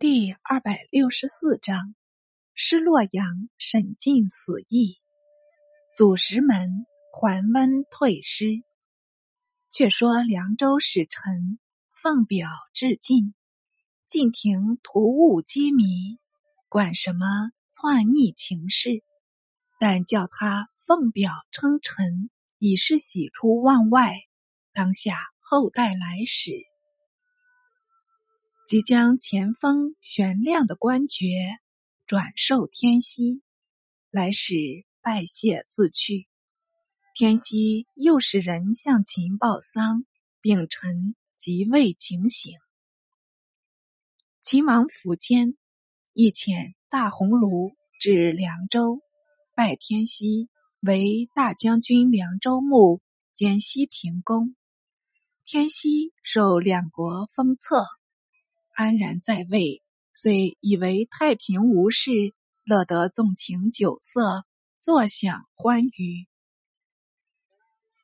第二百六十四章：失洛阳，沈进死意。祖石门桓温退师。却说凉州使臣奉表致晋，晋廷突兀机迷，管什么篡逆情事？但叫他奉表称臣，已是喜出望外。当下后代来使。即将前锋悬亮的官爵转授天锡，来使拜谢自去。天锡又使人向秦报丧，秉臣即位请醒。秦王府间亦遣大鸿胪至凉州，拜天锡为大将军、凉州牧兼西平公。天锡受两国封册。安然在位，虽以为太平无事，乐得纵情酒色，坐享欢娱。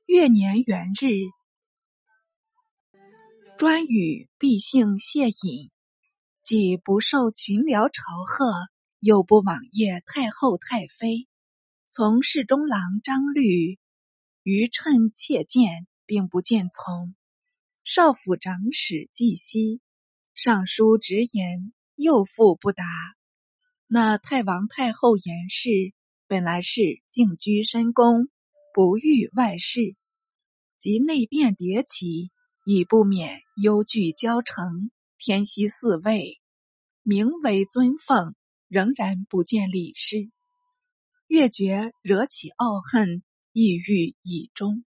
月年元日，专与毕姓谢隐，既不受群僚朝贺，又不往谒太后太妃，从侍中郎张律余趁切见，并不见从。少府长史季熙。上书直言，又复不答。那太王太后严氏本来是静居深宫，不遇外事，及内变迭起，已不免忧惧交成。天锡四位，名为尊奉，仍然不见礼事，越觉惹起傲恨，抑郁以终。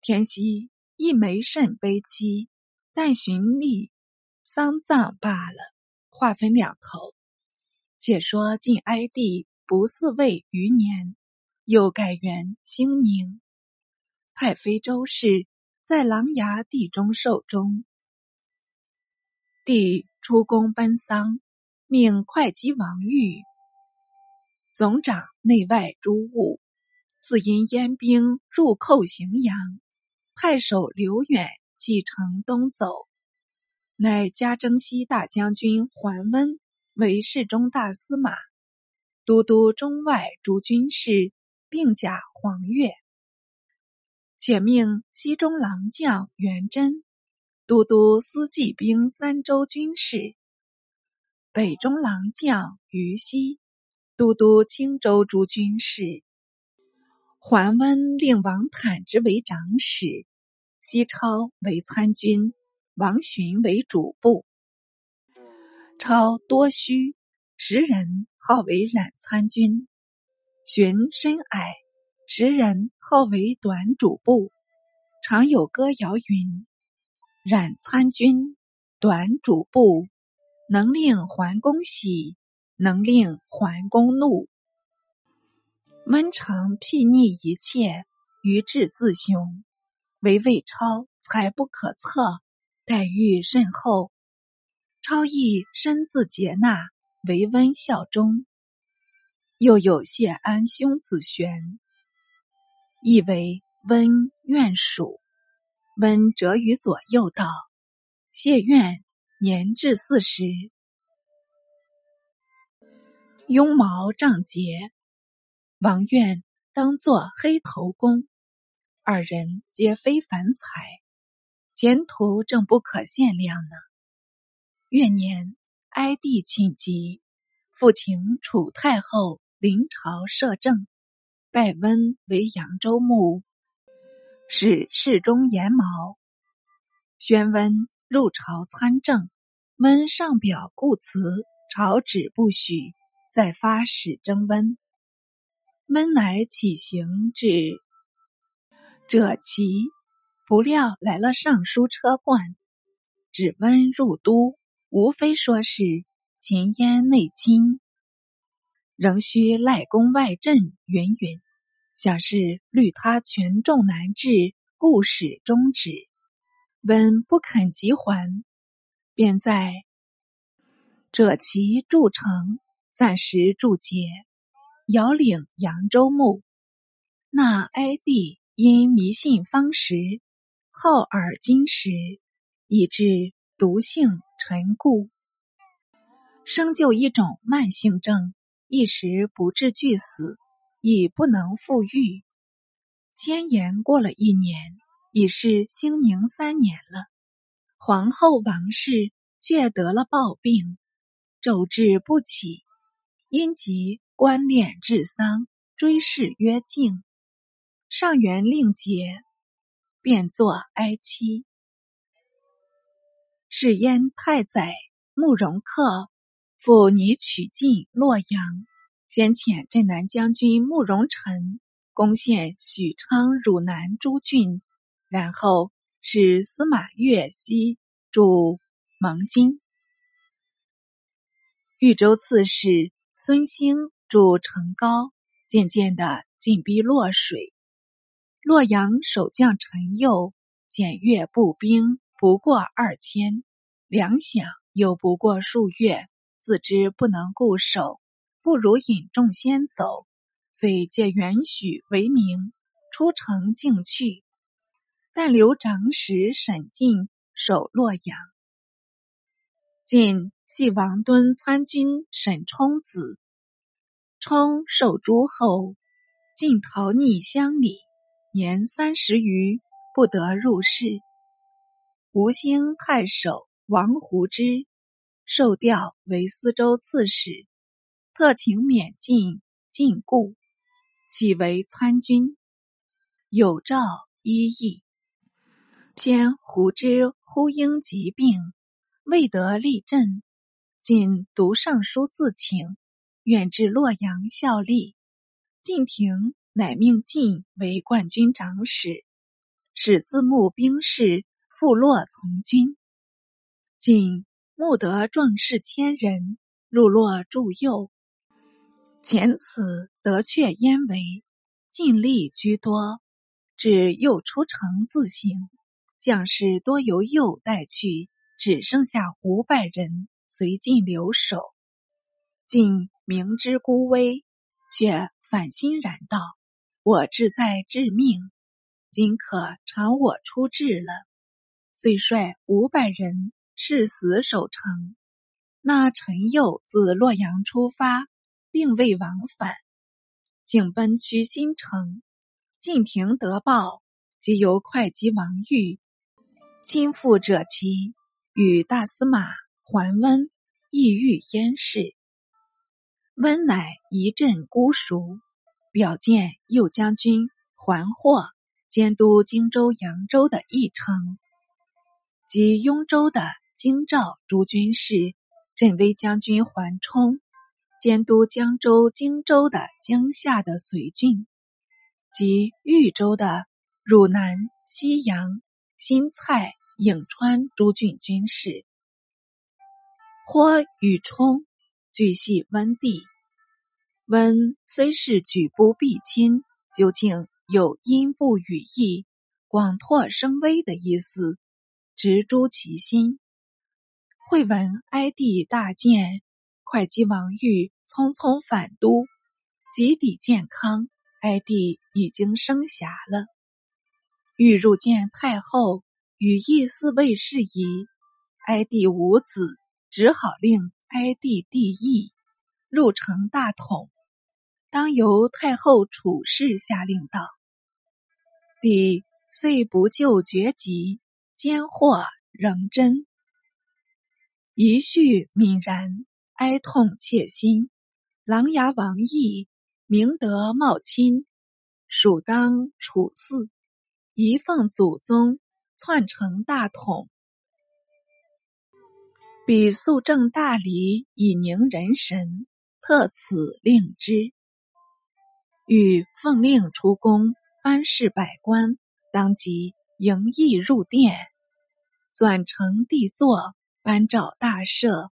天锡亦没甚悲戚，但寻觅。丧葬罢了，话分两头。且说晋哀帝不嗣位余年，又改元兴宁。太妃周氏在琅琊帝中寿终，帝出宫奔丧，命会稽王玉总掌内外诸务。自因燕兵入寇荥阳，太守刘远启程东走。乃加征西大将军桓温为侍中大司马，都督中外诸军事，并甲黄钺。且命西中郎将元贞都督司骑兵三州军事，北中郎将于西都督青州诸军事。桓温令王坦之为长史，西超为参军。王寻为主簿，超多须，时人号为冉参军。寻身矮，时人号为短主簿。常有歌谣云：“冉参军，短主簿，能令桓公喜，能令桓公怒。温常睥睨一切，于志自雄，唯魏超才不可测。”待遇甚厚，超亦深自接纳，为温效忠。又有谢安兄子玄，亦为温愿属。温折于左右道：“谢愿年至四十，雍毛仗节，王愿当作黑头公。二人皆非凡才。”前途正不可限量呢。月年，哀帝请疾，复请楚太后临朝摄政，拜温为扬州牧，使侍中严毛。宣温入朝参政，温上表故辞，朝旨不许，再发使征温。温乃起行至者齐。不料来了尚书车冠，指温入都，无非说是秦燕内侵，仍需赖宫外镇，云云，想是虑他权重难治，故使终止。温不肯急还，便在者其筑城，暂时驻节，遥领扬州牧。那哀帝因迷信方时。好耳金石，以致毒性沉固。生就一种慢性症，一时不治俱死，已不能复愈。千言过了一年，已是兴宁三年了。皇后王氏却得了暴病，肘治不起，因即官殓治丧，追谥曰敬。上元令节，便作哀戚。是燕太宰慕容恪赴拟取晋洛阳，先遣镇南将军慕容辰攻陷许昌、汝南诸郡，然后。使司马越西驻蒙津，豫州刺史孙兴驻成皋，渐渐的进逼洛水。洛阳守将陈佑检阅步兵不过二千，粮饷又不过数月，自知不能固守，不如引众先走，遂借元许为名，出城径去。但留长史沈进守洛阳。晋系王敦参军沈冲子，冲受诸侯，晋逃逆乡里，年三十余，不得入仕。吴兴太守王胡之受调为司州刺史，特请免进禁锢，起为参军，有诏依议。偏胡之忽因疾病，未得立镇，仅读尚书自请，愿至洛阳效力。晋廷乃命晋为冠军长史，使自募兵士复洛从军。晋募得壮士千人，入洛助右。前此得却焉为，尽力居多，至又出城自省。将士多由右带去，只剩下五百人随晋留守。晋明知孤危，却反欣然道：“我志在致命，今可偿我出志了。”遂率五百人誓死守城。那陈佑自洛阳出发，并未往返，竟奔趋新城。晋廷得报，即由会稽王玉。亲赴者其与大司马桓温意欲燕氏，温乃一阵孤熟，表见右将军桓霍监督荆州、扬州的义称，及雍州的京兆诸军事，镇威将军桓冲监督江州、荆州的江夏的绥郡，及豫州的汝南、西阳、新蔡。颍川诸郡军事，或与冲俱系温地。温虽是举步必亲，究竟有因不语义、广拓声威的意思，直诛其心。会闻哀帝大健，会稽王玉匆匆返都，及抵健康，哀帝已经生暇了。欲入见太后。与义四位事宜，哀帝无子，只好令哀帝帝义入城大统，当由太后处事下令道。帝虽不救绝疾，奸祸仍真，一绪泯然，哀痛切心。琅琊王义明德茂亲，属当处嗣，一奉祖宗。篡成大统，彼肃正大礼以宁人神，特此令之。欲奉令出宫，班氏百官当即迎诣入殿，转成帝座，颁诏大赦，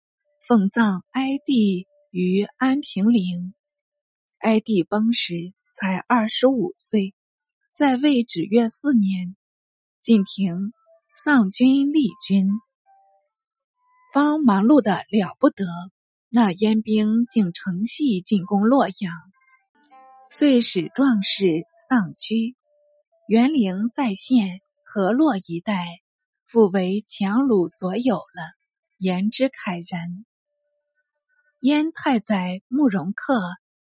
奉葬哀帝于安平陵。哀帝崩时才二十五岁，在位只约四年。晋廷丧军立军，方忙碌的了不得。那燕兵竟乘隙进攻洛阳，遂使壮士丧躯。元陵再现，河洛一带复为强虏所有了，言之慨然。燕太宰慕容恪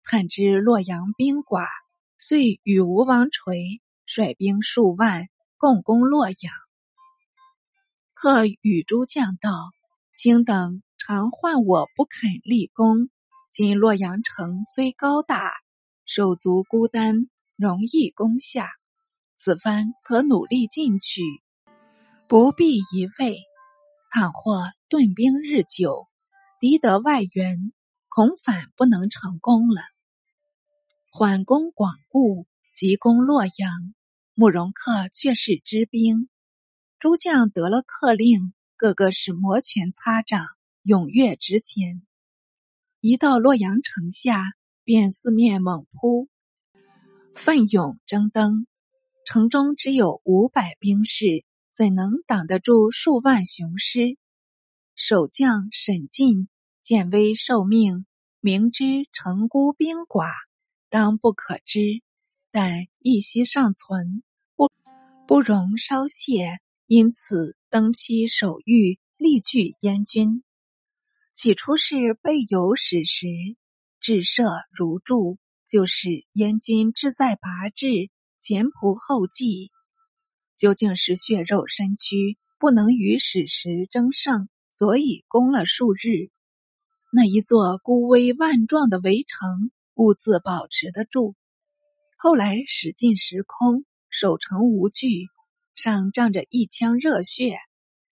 探知洛阳兵寡，遂与吴王垂率兵数万共攻洛阳。恪与诸将道：“卿等常唤我不肯立功，今洛阳城虽高大，手足孤单，容易攻下。此番可努力进取，不必一味。倘或顿兵日久，敌得外援，恐反不能成功了。缓攻广固，急攻洛阳。慕容恪却是知兵。”诸将得了客令，个个是摩拳擦掌，踊跃直前。一到洛阳城下，便四面猛扑，奋勇争登。城中只有五百兵士，怎能挡得住数万雄师？守将沈进见危受命，明知城孤兵寡，当不可知，但一息尚存，不不容稍懈。因此，登披守御，力拒燕军。起初是备有史实，至射如注，就是燕军志在拔志，前仆后继。究竟是血肉身躯，不能与史实争胜，所以攻了数日。那一座孤危万状的围城，兀自保持得住。后来使尽时空，守城无惧。上仗着一腔热血，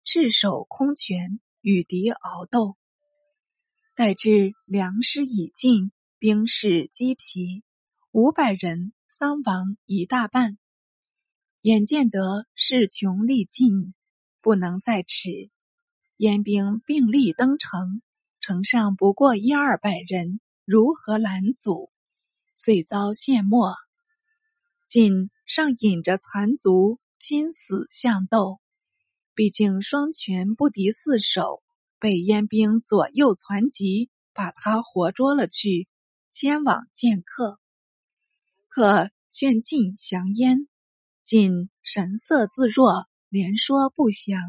赤手空拳与敌鏖斗。待至粮食已尽，兵士积疲，五百人丧亡一大半。眼见得势穷力尽，不能再持，燕兵并力登城，城上不过一二百人，如何拦阻？遂遭陷没。仅尚引着残卒。拼死相斗，毕竟双拳不敌四手，被燕兵左右攒击，把他活捉了去，迁往剑客。可劝进降燕，进神色自若，连说不降。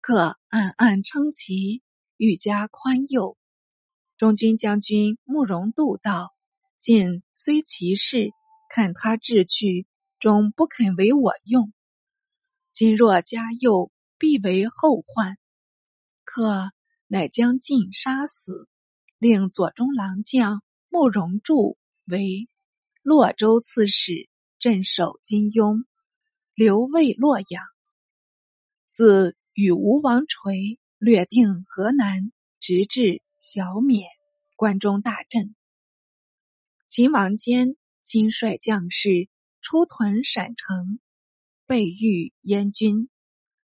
可暗暗称奇，愈加宽宥。中军将军慕容度道：“晋虽其士，看他志趣。”终不肯为我用，今若加诱，必为后患。可乃将晋杀死，令左中郎将慕容柱为洛州刺史，镇守金庸，留卫洛阳。自与吴王垂略定河南，直至小冕，关中大震。秦王坚亲率将士。出屯陕城，备御燕军。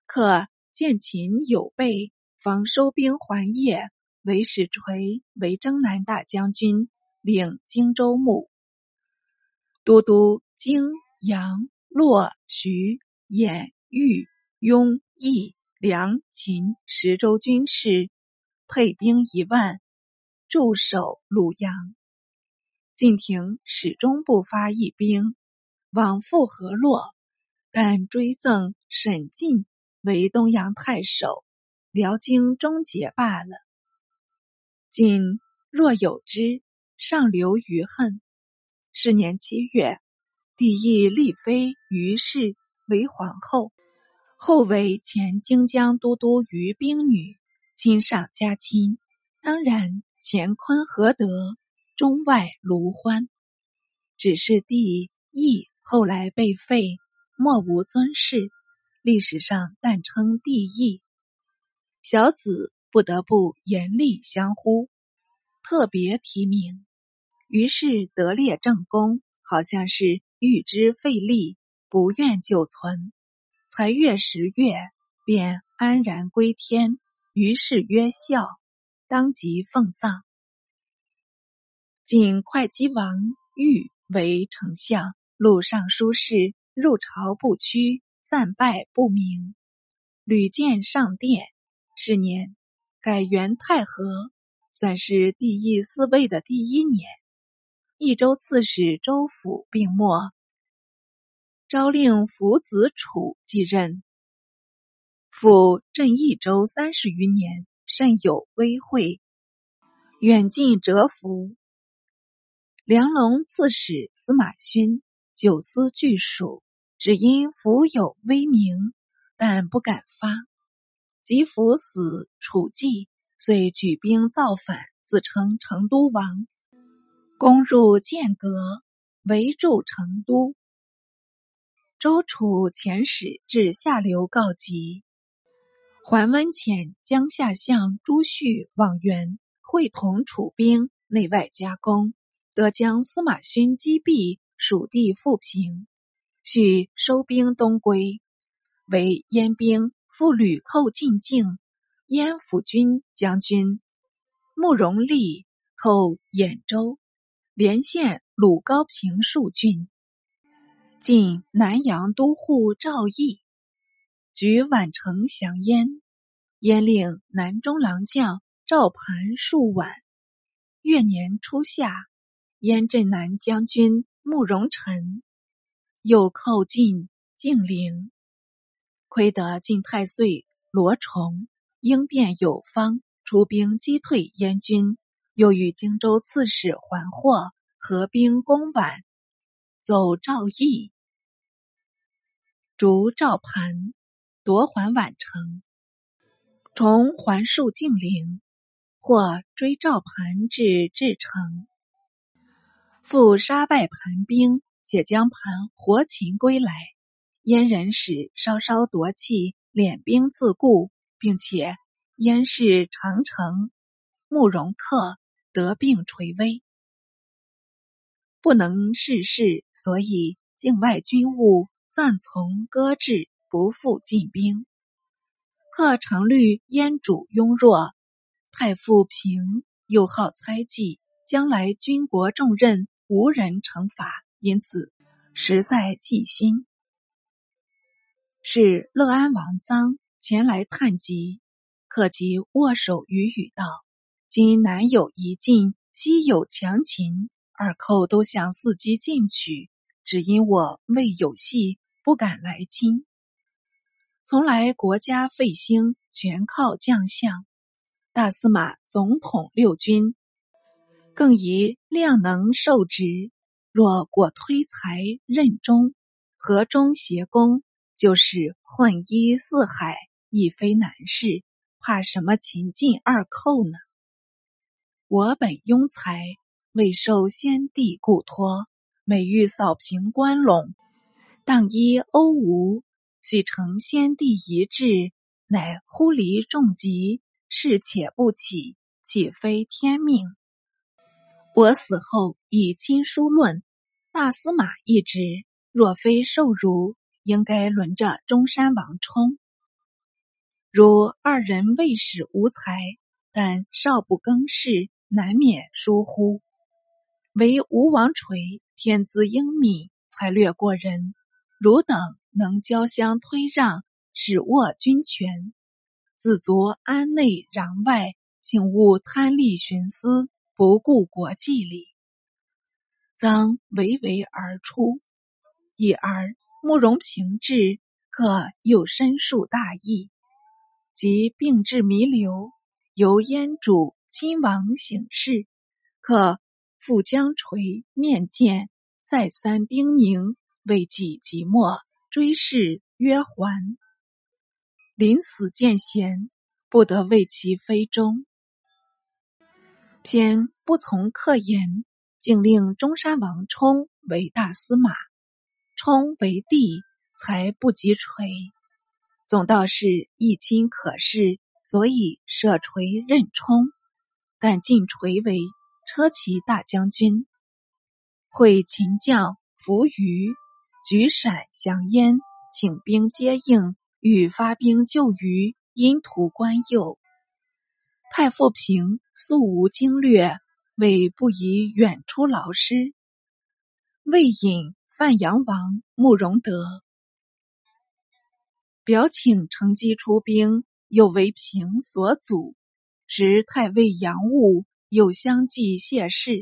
可见秦有备，方收兵还业。韦使垂为征南大将军，领荆州牧，都督荆、扬、洛、徐、兖、豫、雍、益、梁、秦十州军事，配兵一万，驻守鲁阳。晋廷始终不发一兵。往复河洛，但追赠沈进为东阳太守，辽经终结罢了。今若有之，尚留余恨。是年七月，帝义立妃于氏为皇后，后为前荆江都督于兵女，亲上加亲。当然乾坤合德，中外卢欢。只是帝义。后来被废，莫无尊谥。历史上但称帝义，小子不得不严厉相呼，特别提名。于是得列正宫，好像是欲之费力，不愿久存。才月十月，便安然归天。于是曰孝，当即奉葬。晋会稽王玉为丞相。录尚书事入朝不趋，暂拜不明。屡见上殿。是年改元太和，算是帝义嗣位的第一年。益州刺史周府病没，诏令福子楚继任。府镇益州三十余年，甚有威惠。远近折服。梁龙刺史司马勋久思惧蜀，只因福有威名，但不敢发。及福死，楚忌，遂举兵造反，自称成都王，攻入剑阁，围住成都。周楚遣使至下流告急。桓温遣江夏相朱旭往援，会同楚兵内外夹攻，得将司马勋击毙，蜀地复平。续收兵东归，为燕兵复屡寇进境。燕府军将军慕容立寇兖州，连县鲁高平数郡。晋南阳都护赵毅。举宛城降燕，燕令南中郎将赵盘数宛。越年初夏，燕镇南将军慕容辰又寇进晋陵，亏得晋太岁罗崇应变有方，出兵击退燕军，又与荆州刺史桓获合兵攻宛，走赵邑，逐赵盘。夺还宛城，重还戍晋陵，或追赵盘至至城，复杀败盘兵，且将盘活擒归来。燕人使稍稍夺气，敛兵自固，并且燕氏长城慕容恪得病垂危，不能事事，所以境外军务暂从搁置。不复进兵，克常虑燕主庸弱，太傅平又好猜忌，将来军国重任无人惩罚，因此实在忌心。是乐安王臧前来探疾，克即握手语语道：“今南有一晋，西有强秦，二寇都想伺机进取，只因我未有隙，不敢来侵。”从来国家废兴，全靠将相。大司马总统六军，更宜量能受职。若果推才任中，和中协攻，就是混一四海，亦非难事。怕什么秦晋二寇呢？我本庸才，未受先帝故托，每欲扫平关陇，当依欧吴。许承先帝遗志，乃忽离重疾，事且不起，岂非天命？我死后以亲书论大司马一职，若非受辱，应该轮着中山王冲。如二人未始无才，但少不更事，难免疏忽。唯吴王垂天资英敏，才略过人，汝等。能交相推让，使握军权，自足安内攘外，请勿贪利徇私，不顾国际礼。臧娓娓而出，一而慕容平治，可又深述大义。即病至弥留，由燕主亲王省事，可复将垂面见，再三叮咛，未及即墨。追谥曰桓，临死见贤，不得为其非忠，偏不从客言，竟令中山王冲为大司马，冲为帝，才不及锤。总道是一亲可视，所以舍垂任冲，但晋垂为车骑大将军，会秦将扶余。举陕降燕，请兵接应，欲发兵救于阴图关右。太傅平素无经略，为不宜远出劳师，未引范阳王慕容德，表请乘机出兵，又为平所阻，执太尉杨务又相继谢世。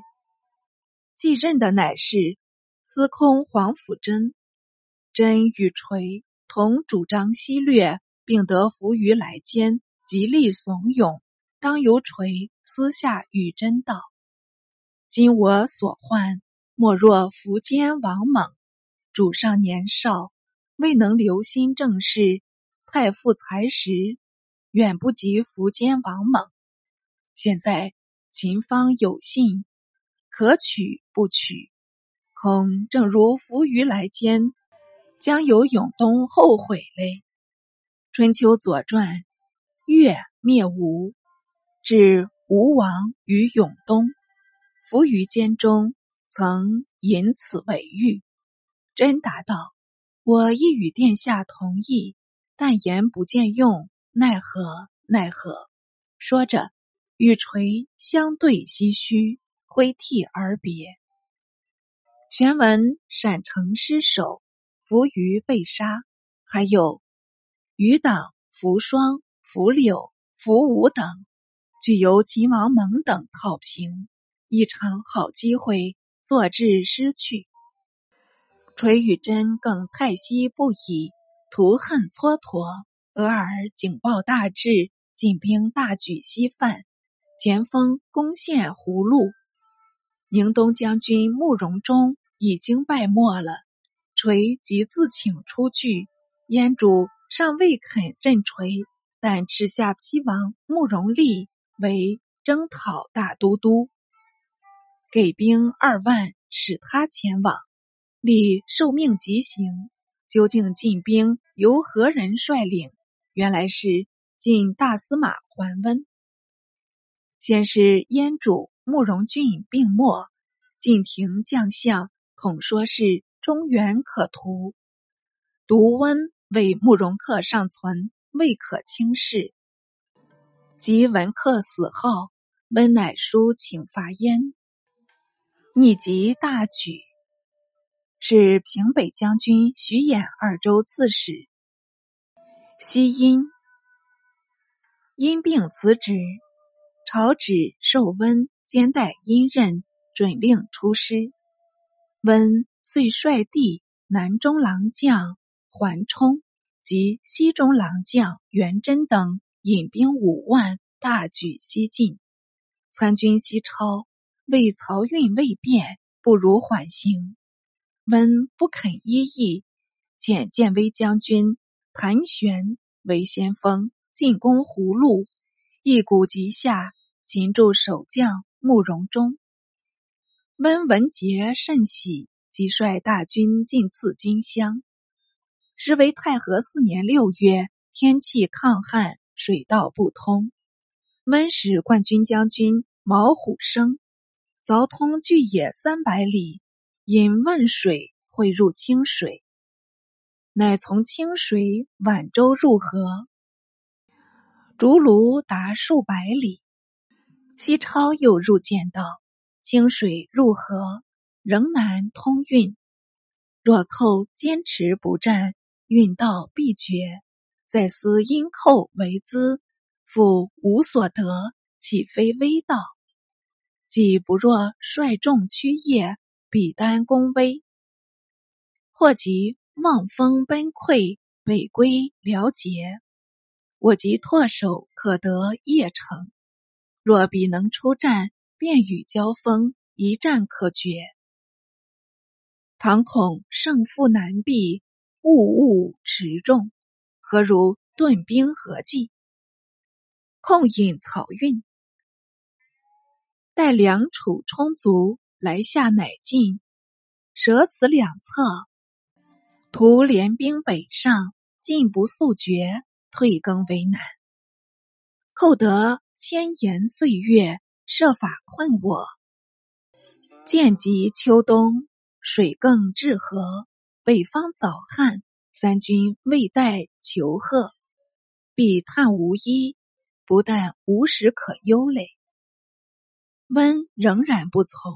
继任的乃是。司空黄甫真，真与垂同主张西略，并得伏于来监，极力怂恿，当由垂私下与真道：“今我所患，莫若苻坚王猛，主上年少，未能留心政事，太傅才识，远不及苻坚王猛。现在秦方有信，可取不取？恐正如浮于来间，将有永东后悔嘞。”《春秋左传》越灭吴，至吴王于永东，浮于监中，曾引此为喻。真答道：“我亦与殿下同意，但言不见用，奈何奈何？”说着，与垂相对唏嘘，挥涕而别。玄文陕城失守，伏于被杀，还有。余党扶霜、扶柳、扶武等，俱由秦王蒙等讨平，一场好机会坐至失去。垂与真更叹息不已，图恨蹉跎。俄而警报大至，进兵大举西犯，前锋攻陷葫芦。宁东将军慕容忠已经败没了，垂即自请出去，燕主。尚未肯认垂，但敕下丕王慕容立为征讨大都督，给兵二万，使他前往。立受命即行。究竟进兵由何人率领？原来是晋大司马桓温。先是燕主慕容俊病没，晋廷将相统说是中原可图，独温。为慕容克尚存，未可轻视。及文客死后，温乃书请伐燕，逆及大举，是平北将军徐衍二州刺史。西因因病辞职，朝旨授温兼代阴任，准令出师。温遂率弟南中郎将。桓冲及西中郎将元贞等引兵五万，大举西进。参军西超为漕运未便，不如缓行。温不肯依议，遣建威将军谭玄为先锋，进攻葫芦，一鼓即下，擒住守将慕容忠。温闻捷甚喜，即率大军进刺荆襄。时为太和四年六月，天气抗旱，水道不通。温使冠军将军毛虎生凿通巨野三百里，引汶水汇入清水，乃从清水宛州入河，竹庐达数百里。西超又入见道，清水入河仍难通运，若寇坚持不战。运道必绝，再思因寇为资，复无所得，岂非危道？既不若率众驱业，比单攻威。或即望风奔溃，北归辽结，我即唾手可得邺城。若彼能出战，便与交锋，一战可决。倘恐胜负难避。物物持重，何如顿兵合计，控引漕运，待粮储充足，来下乃进。舍此两策，图联兵北上，进不速决，退更为难。寇得千言岁月，设法困我。渐及秋冬，水更至河。北方早旱，三军未待求贺，必叹无衣，不但无食可忧嘞。温仍然不从，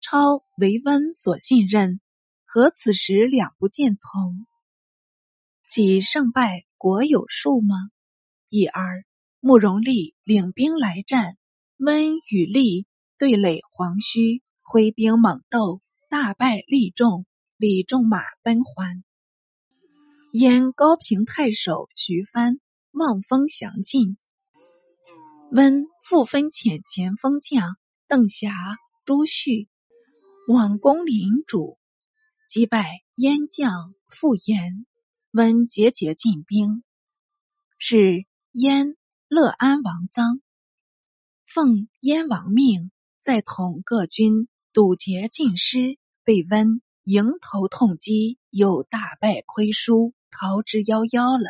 超为温所信任，何此时两不见从？其胜败果有数吗？一而慕容立领兵来战，温与立对垒黄须，挥兵猛斗，大败利众。李众马奔还，燕高平太守徐帆望风降晋。温复分遣前锋将邓霞、朱旭往攻领主，击败燕将傅延。温节节进兵，是燕乐安王臧奉燕王命，再统各军堵截进师，被温迎头痛击，又大败亏输，逃之夭夭了。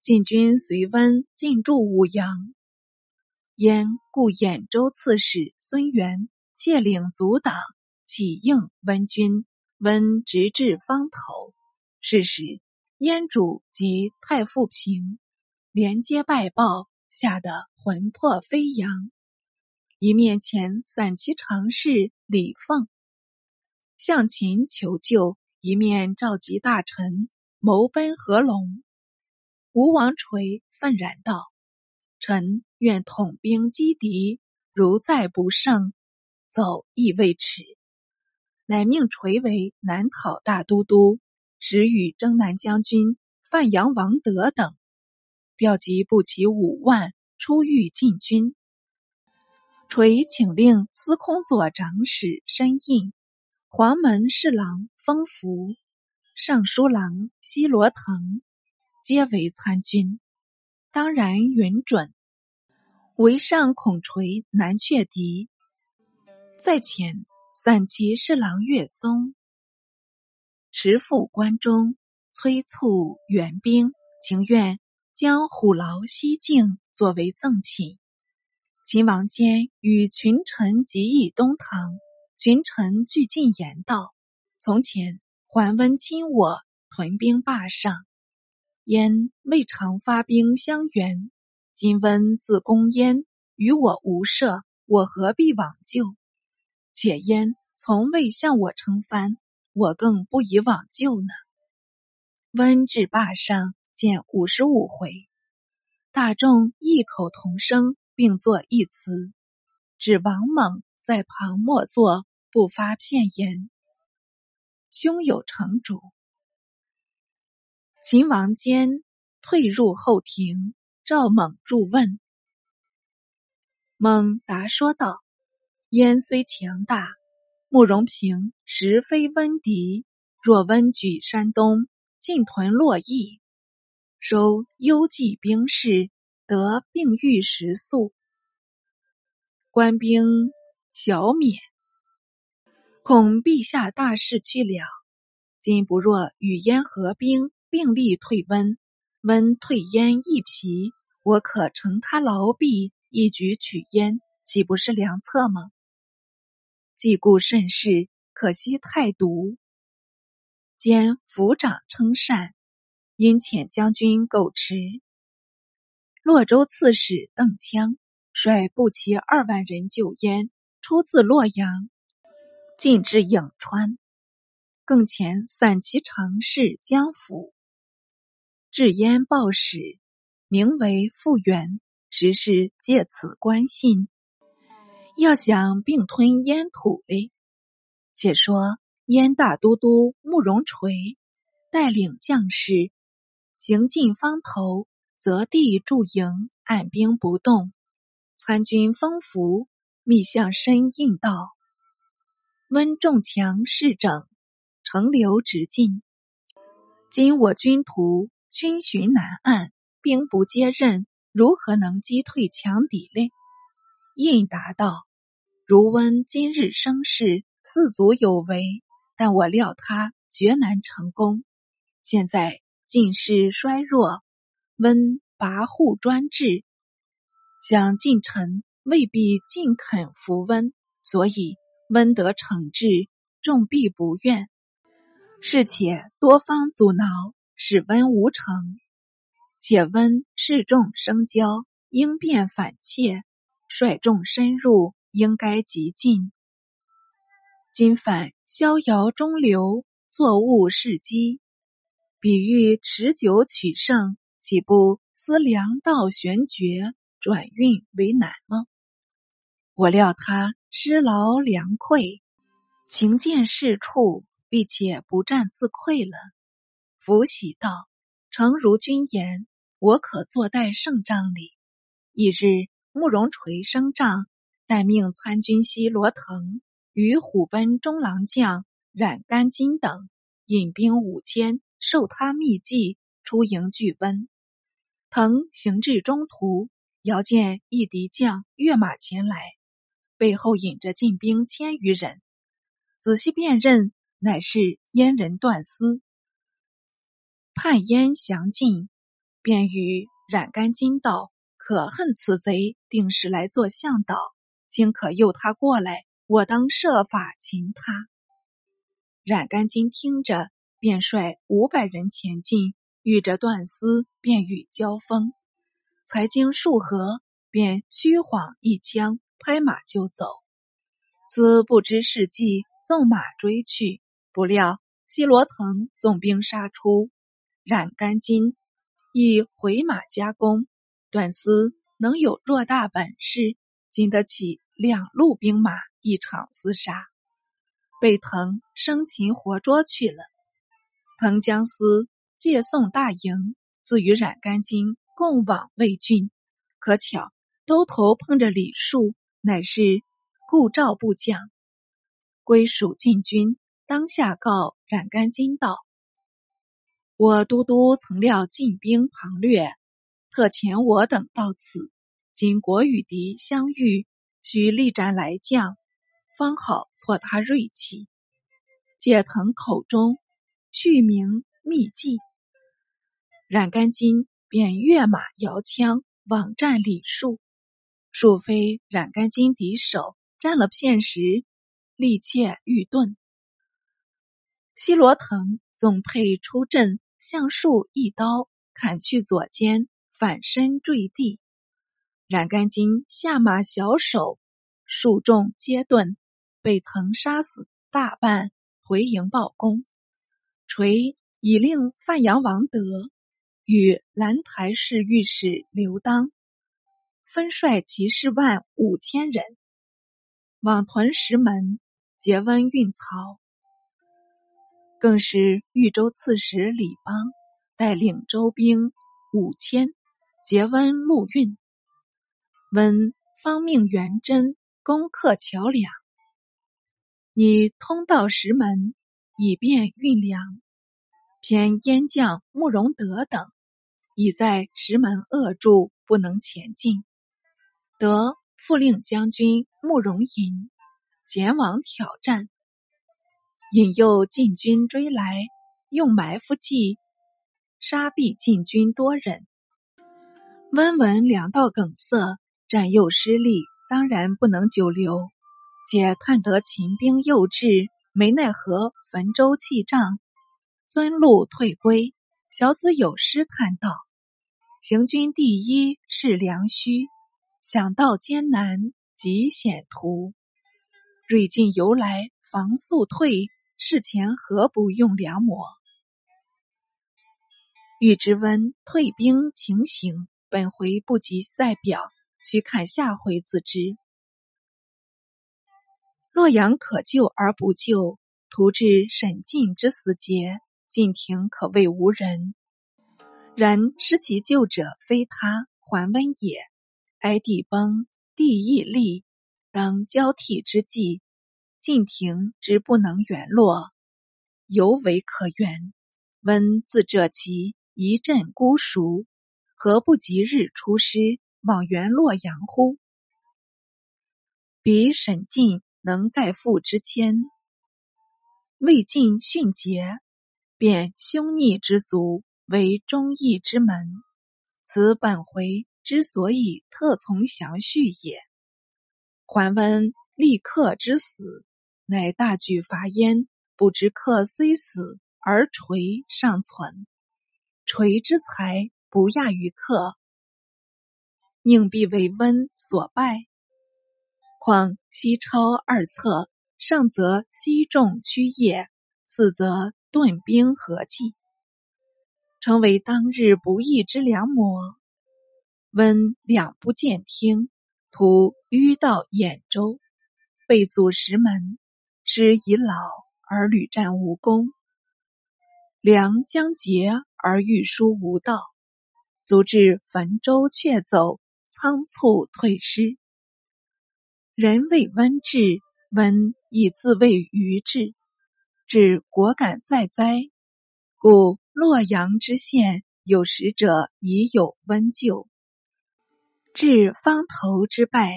晋军随温进驻武阳。燕故兖州刺史孙元窃领阻挡，起应温军，温直至方头。是时，燕主及太傅平连接败报，吓得魂魄飞扬。一面前散骑常侍李凤向秦求救，一面召集大臣谋奔合龙。吴王垂愤然道。臣愿统兵击敌，如再不胜，走亦未迟。乃命垂为南讨大都督，时与征南将军范阳王德等调集步骑五万出狱进军。垂请令司空左长史申印、黄门侍郎封福、尚书郎西罗腾皆为参军。当然允准。为上孔垂难却敌，在前散骑侍郎岳松持赴关中，催促援兵，情愿将虎牢西境作为赠品。秦王坚与群臣集议东堂，群臣俱进言道：“从前桓温亲我，屯兵霸上。”燕未尝发兵相援，今温自攻燕，与我无涉，我何必往救？且燕从未向我称藩，我更不宜往救呢。温至霸上见五十五回，大众异口同声，并作一词，指王猛在旁默坐，不发片言。胸有成竹。秦王坚退入后庭，赵猛入问。猛答说道：“燕虽强大，慕容平实非温敌。若温举山东，进屯洛邑，收幽济兵士，得并御食粟，官兵小免，恐陛下大事去了。今不若与燕合兵。”并力退温，温退烟一疲，我可乘他劳弊，一举取烟，岂不是良策吗？既故甚是，可惜太毒。兼府长称善，因遣将军苟持、洛州刺史邓羌率步骑二万人救燕，出自洛阳，进至颍川，更遣散骑常侍江府。至燕报使，名为复原，实是借此关信。要想并吞燕土嘞，且说燕大都督慕容垂带领将士行进方头，择地驻营，按兵不动。参军封福密向申应道：“温仲强势整，乘流直进。今我军徒。”军巡南岸，兵不接刃，如何能击退强敌嘞？应答道：“如温今日声势，四足有为，但我料他绝难成功。现在进士衰弱，温跋扈专制，想进臣未必尽肯服温，所以温得惩治，众必不愿。是且多方阻挠。”使温无成，且温示众生骄，应变反切，率众深入，应该急进。今反逍遥中流，作物是机，比喻持久取胜，岂不思良道玄绝，转运为难吗？我料他失劳粮匮，情见事处，必且不战自溃了。福喜道：“诚如君言，我可坐待胜帐里。”一日，慕容垂升帐，待命参军西罗腾与虎贲中郎将冉甘金等引兵五千，受他密计出营拒奔。腾行至中途，遥见一敌将跃马前来，背后引着进兵千余人。仔细辨认，乃是燕人段思。叛燕降晋，便与冉甘金道：“可恨此贼，定是来做向导，今可诱他过来，我当设法擒他。”冉甘金听着，便率五百人前进。遇着段思，便与交锋，才经数合，便虚晃一枪，拍马就走。兹不知是计，纵马追去，不料西罗腾纵兵杀出，冉甘金以回马加攻。段思能有偌大本事，经得起两路兵马一场厮杀，被藤生擒活捉去了。藤将司。借送大营，自与冉甘金共往魏郡。可巧兜头碰着李树，乃是顾赵部将，归属晋军。当下告冉甘金道：“我都督曾料进兵庞略，特遣我等到此。今国与敌相遇，需力战来将，方好挫他锐气。”借腾口中续名秘计。冉甘金便跃马摇枪往战李树，树非冉甘金敌手，战了片时，力怯欲遁。西罗腾总配出阵，向树一刀砍去左肩，反身坠地。冉甘金下马小手，数众皆遁，被藤杀死大半，回营报功。垂已令范阳王德。与兰台市御史刘当分率骑士万五千人往屯石门结温运曹，更是豫州刺史李邦带领州兵五千结温陆运。温方命元贞攻克桥梁，拟通道石门以便运粮，偏燕将慕容德等。已在石门扼住，不能前进。得复令将军慕容寅前往挑战，引诱晋军追来，用埋伏计杀毙晋军多人。温文两道梗塞，战又失利，当然不能久留。且探得秦兵诱至，没奈何，焚舟弃帐，遵路退归。小子有诗叹道。行军第一是良虚，想到艰难极险途。锐进由来防速退，事前何不用良谋？欲知温退兵情形，本回不及赛表，须看下回自知。洛阳可救而不救，徒致沈进之死节。晋廷可谓无人。然失其救者非他，桓温也。哀帝崩，帝亦立，当交替之际，晋廷之不能远洛，尤为可原。温自这其一阵孤熟，何不即日出师往援洛阳乎？彼沈进能盖父之谦，未尽训节，便凶逆之族。为忠义之门，此本回之所以特从详叙也。桓温立客之死，乃大举伐燕，不知客虽死，而垂尚存。垂之才不亚于客，宁必为温所败？况西超二策，上则西重驱业，次则顿兵合计。成为当日不义之良谋。温两不见听，徒迂到兖州，被阻石门，师已老而屡战无功。粮将竭而欲书无道，卒至汾州却走，仓促退失。人谓温至，温以自谓于至，至果敢在哉？故洛阳之县有识者已有温旧。至方头之败，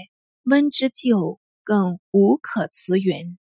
温之旧更无可辞云。